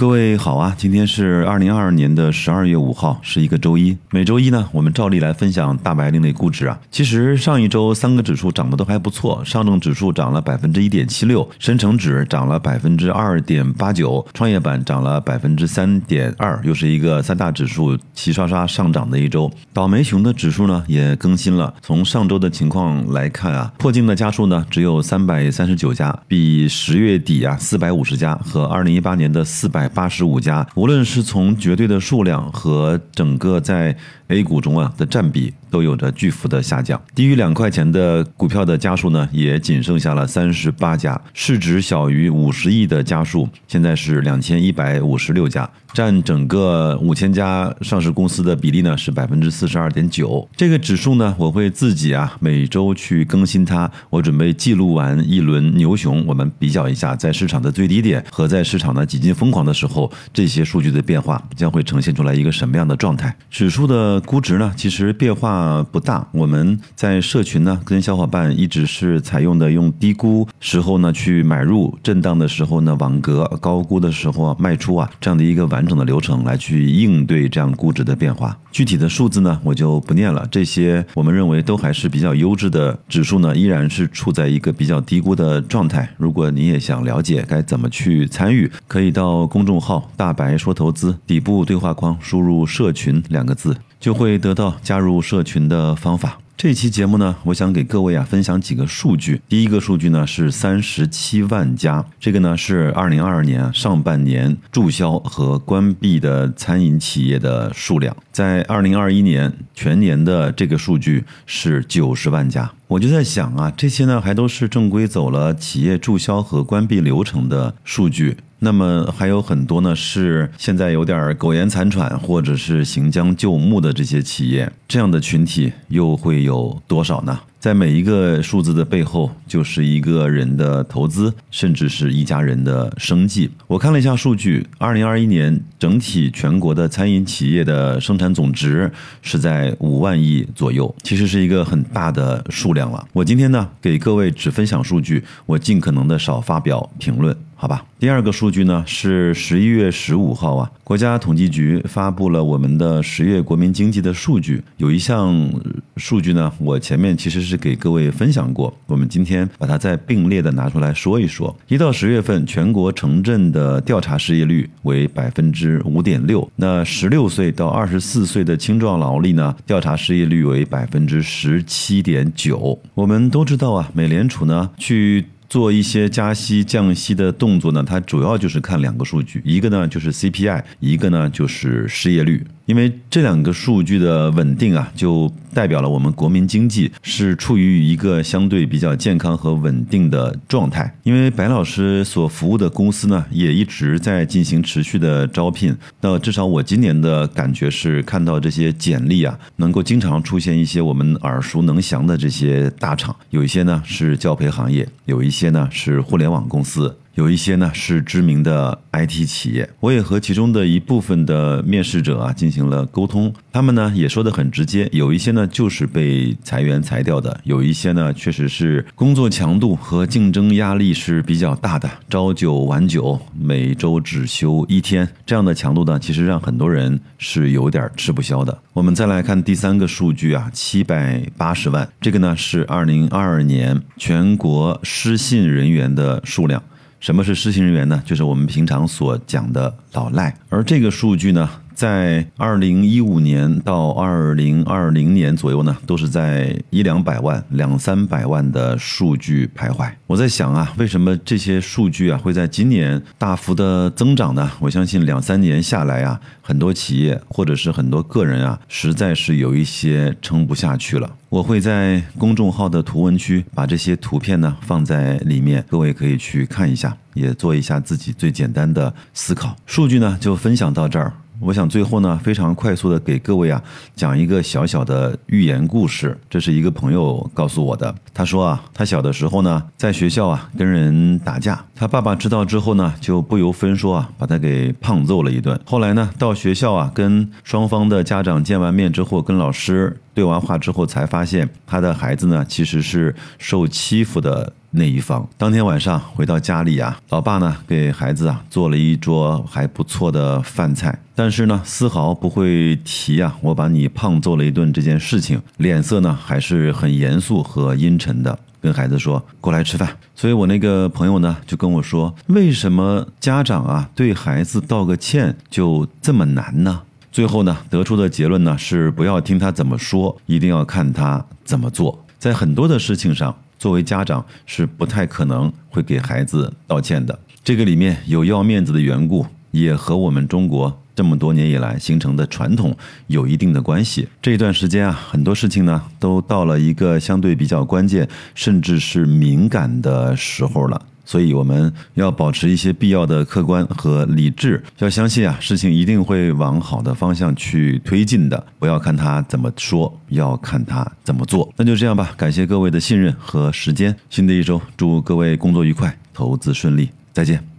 各位好啊，今天是二零二二年的十二月五号，是一个周一。每周一呢，我们照例来分享大白另类估值啊。其实上一周三个指数涨得都还不错，上证指数涨了百分之一点七六，深成指涨了百分之二点八九，创业板涨了百分之三点二，又是一个三大指数齐刷刷上涨的一周。倒霉熊的指数呢也更新了，从上周的情况来看啊，破净的家数呢只有三百三十九家，比十月底啊四百五十家和二零一八年的四百。八十五家，无论是从绝对的数量和整个在 A 股中啊的占比，都有着巨幅的下降。低于两块钱的股票的家数呢，也仅剩下了三十八家。市值小于五十亿的家数，现在是两千一百五十六家，占整个五千家上市公司的比例呢是百分之四十二点九。这个指数呢，我会自己啊每周去更新它。我准备记录完一轮牛熊，我们比较一下在市场的最低点和在市场呢几近疯狂的。时候，这些数据的变化将会呈现出来一个什么样的状态？指数的估值呢，其实变化不大。我们在社群呢，跟小伙伴一直是采用的用低估时候呢去买入，震荡的时候呢网格，高估的时候卖出啊，这样的一个完整的流程来去应对这样估值的变化。具体的数字呢，我就不念了。这些我们认为都还是比较优质的指数呢，依然是处在一个比较低估的状态。如果你也想了解该怎么去参与，可以到公众。众号大白说投资底部对话框输入“社群”两个字，就会得到加入社群的方法。这期节目呢，我想给各位啊分享几个数据。第一个数据呢是三十七万家，这个呢是二零二二年上半年注销和关闭的餐饮企业的数量。在二零二一年全年的这个数据是九十万家。我就在想啊，这些呢还都是正规走了企业注销和关闭流程的数据。那么还有很多呢，是现在有点苟延残喘，或者是行将就木的这些企业，这样的群体又会有多少呢？在每一个数字的背后，就是一个人的投资，甚至是一家人的生计。我看了一下数据，二零二一年整体全国的餐饮企业的生产总值是在五万亿左右，其实是一个很大的数量了。我今天呢，给各位只分享数据，我尽可能的少发表评论。好吧，第二个数据呢是十一月十五号啊，国家统计局发布了我们的十月国民经济的数据。有一项数据呢，我前面其实是给各位分享过，我们今天把它再并列的拿出来说一说。一到十月份，全国城镇的调查失业率为百分之五点六，那十六岁到二十四岁的青壮劳力呢，调查失业率为百分之十七点九。我们都知道啊，美联储呢去。做一些加息降息的动作呢，它主要就是看两个数据，一个呢就是 CPI，一个呢就是失业率。因为这两个数据的稳定啊，就代表了我们国民经济是处于一个相对比较健康和稳定的状态。因为白老师所服务的公司呢，也一直在进行持续的招聘。那至少我今年的感觉是，看到这些简历啊，能够经常出现一些我们耳熟能详的这些大厂，有一些呢是教培行业，有一些呢是互联网公司。有一些呢是知名的 IT 企业，我也和其中的一部分的面试者啊进行了沟通，他们呢也说的很直接，有一些呢就是被裁员裁掉的，有一些呢确实是工作强度和竞争压力是比较大的，朝九晚九，每周只休一天，这样的强度呢，其实让很多人是有点吃不消的。我们再来看第三个数据啊，七百八十万，这个呢是二零二二年全国失信人员的数量。什么是失信人员呢？就是我们平常所讲的老赖。而这个数据呢，在二零一五年到二零二零年左右呢，都是在一两百万、两三百万的数据徘徊。我在想啊，为什么这些数据啊会在今年大幅的增长呢？我相信两三年下来啊，很多企业或者是很多个人啊，实在是有一些撑不下去了。我会在公众号的图文区把这些图片呢放在里面，各位可以去看一下，也做一下自己最简单的思考。数据呢就分享到这儿。我想最后呢，非常快速的给各位啊讲一个小小的寓言故事。这是一个朋友告诉我的。他说啊，他小的时候呢，在学校啊跟人打架，他爸爸知道之后呢，就不由分说啊把他给胖揍了一顿。后来呢，到学校啊跟双方的家长见完面之后，跟老师对完话之后，才发现他的孩子呢其实是受欺负的。那一方。当天晚上回到家里啊，老爸呢给孩子啊做了一桌还不错的饭菜，但是呢丝毫不会提啊我把你胖揍了一顿这件事情，脸色呢还是很严肃和阴沉的。跟孩子说过来吃饭，所以我那个朋友呢就跟我说，为什么家长啊对孩子道个歉就这么难呢？最后呢得出的结论呢是不要听他怎么说，一定要看他怎么做。在很多的事情上，作为家长是不太可能会给孩子道歉的。这个里面有要面子的缘故，也和我们中国。这么多年以来形成的传统有一定的关系。这一段时间啊，很多事情呢都到了一个相对比较关键，甚至是敏感的时候了。所以我们要保持一些必要的客观和理智，要相信啊，事情一定会往好的方向去推进的。不要看他怎么说，要看他怎么做。那就这样吧，感谢各位的信任和时间。新的一周，祝各位工作愉快，投资顺利，再见。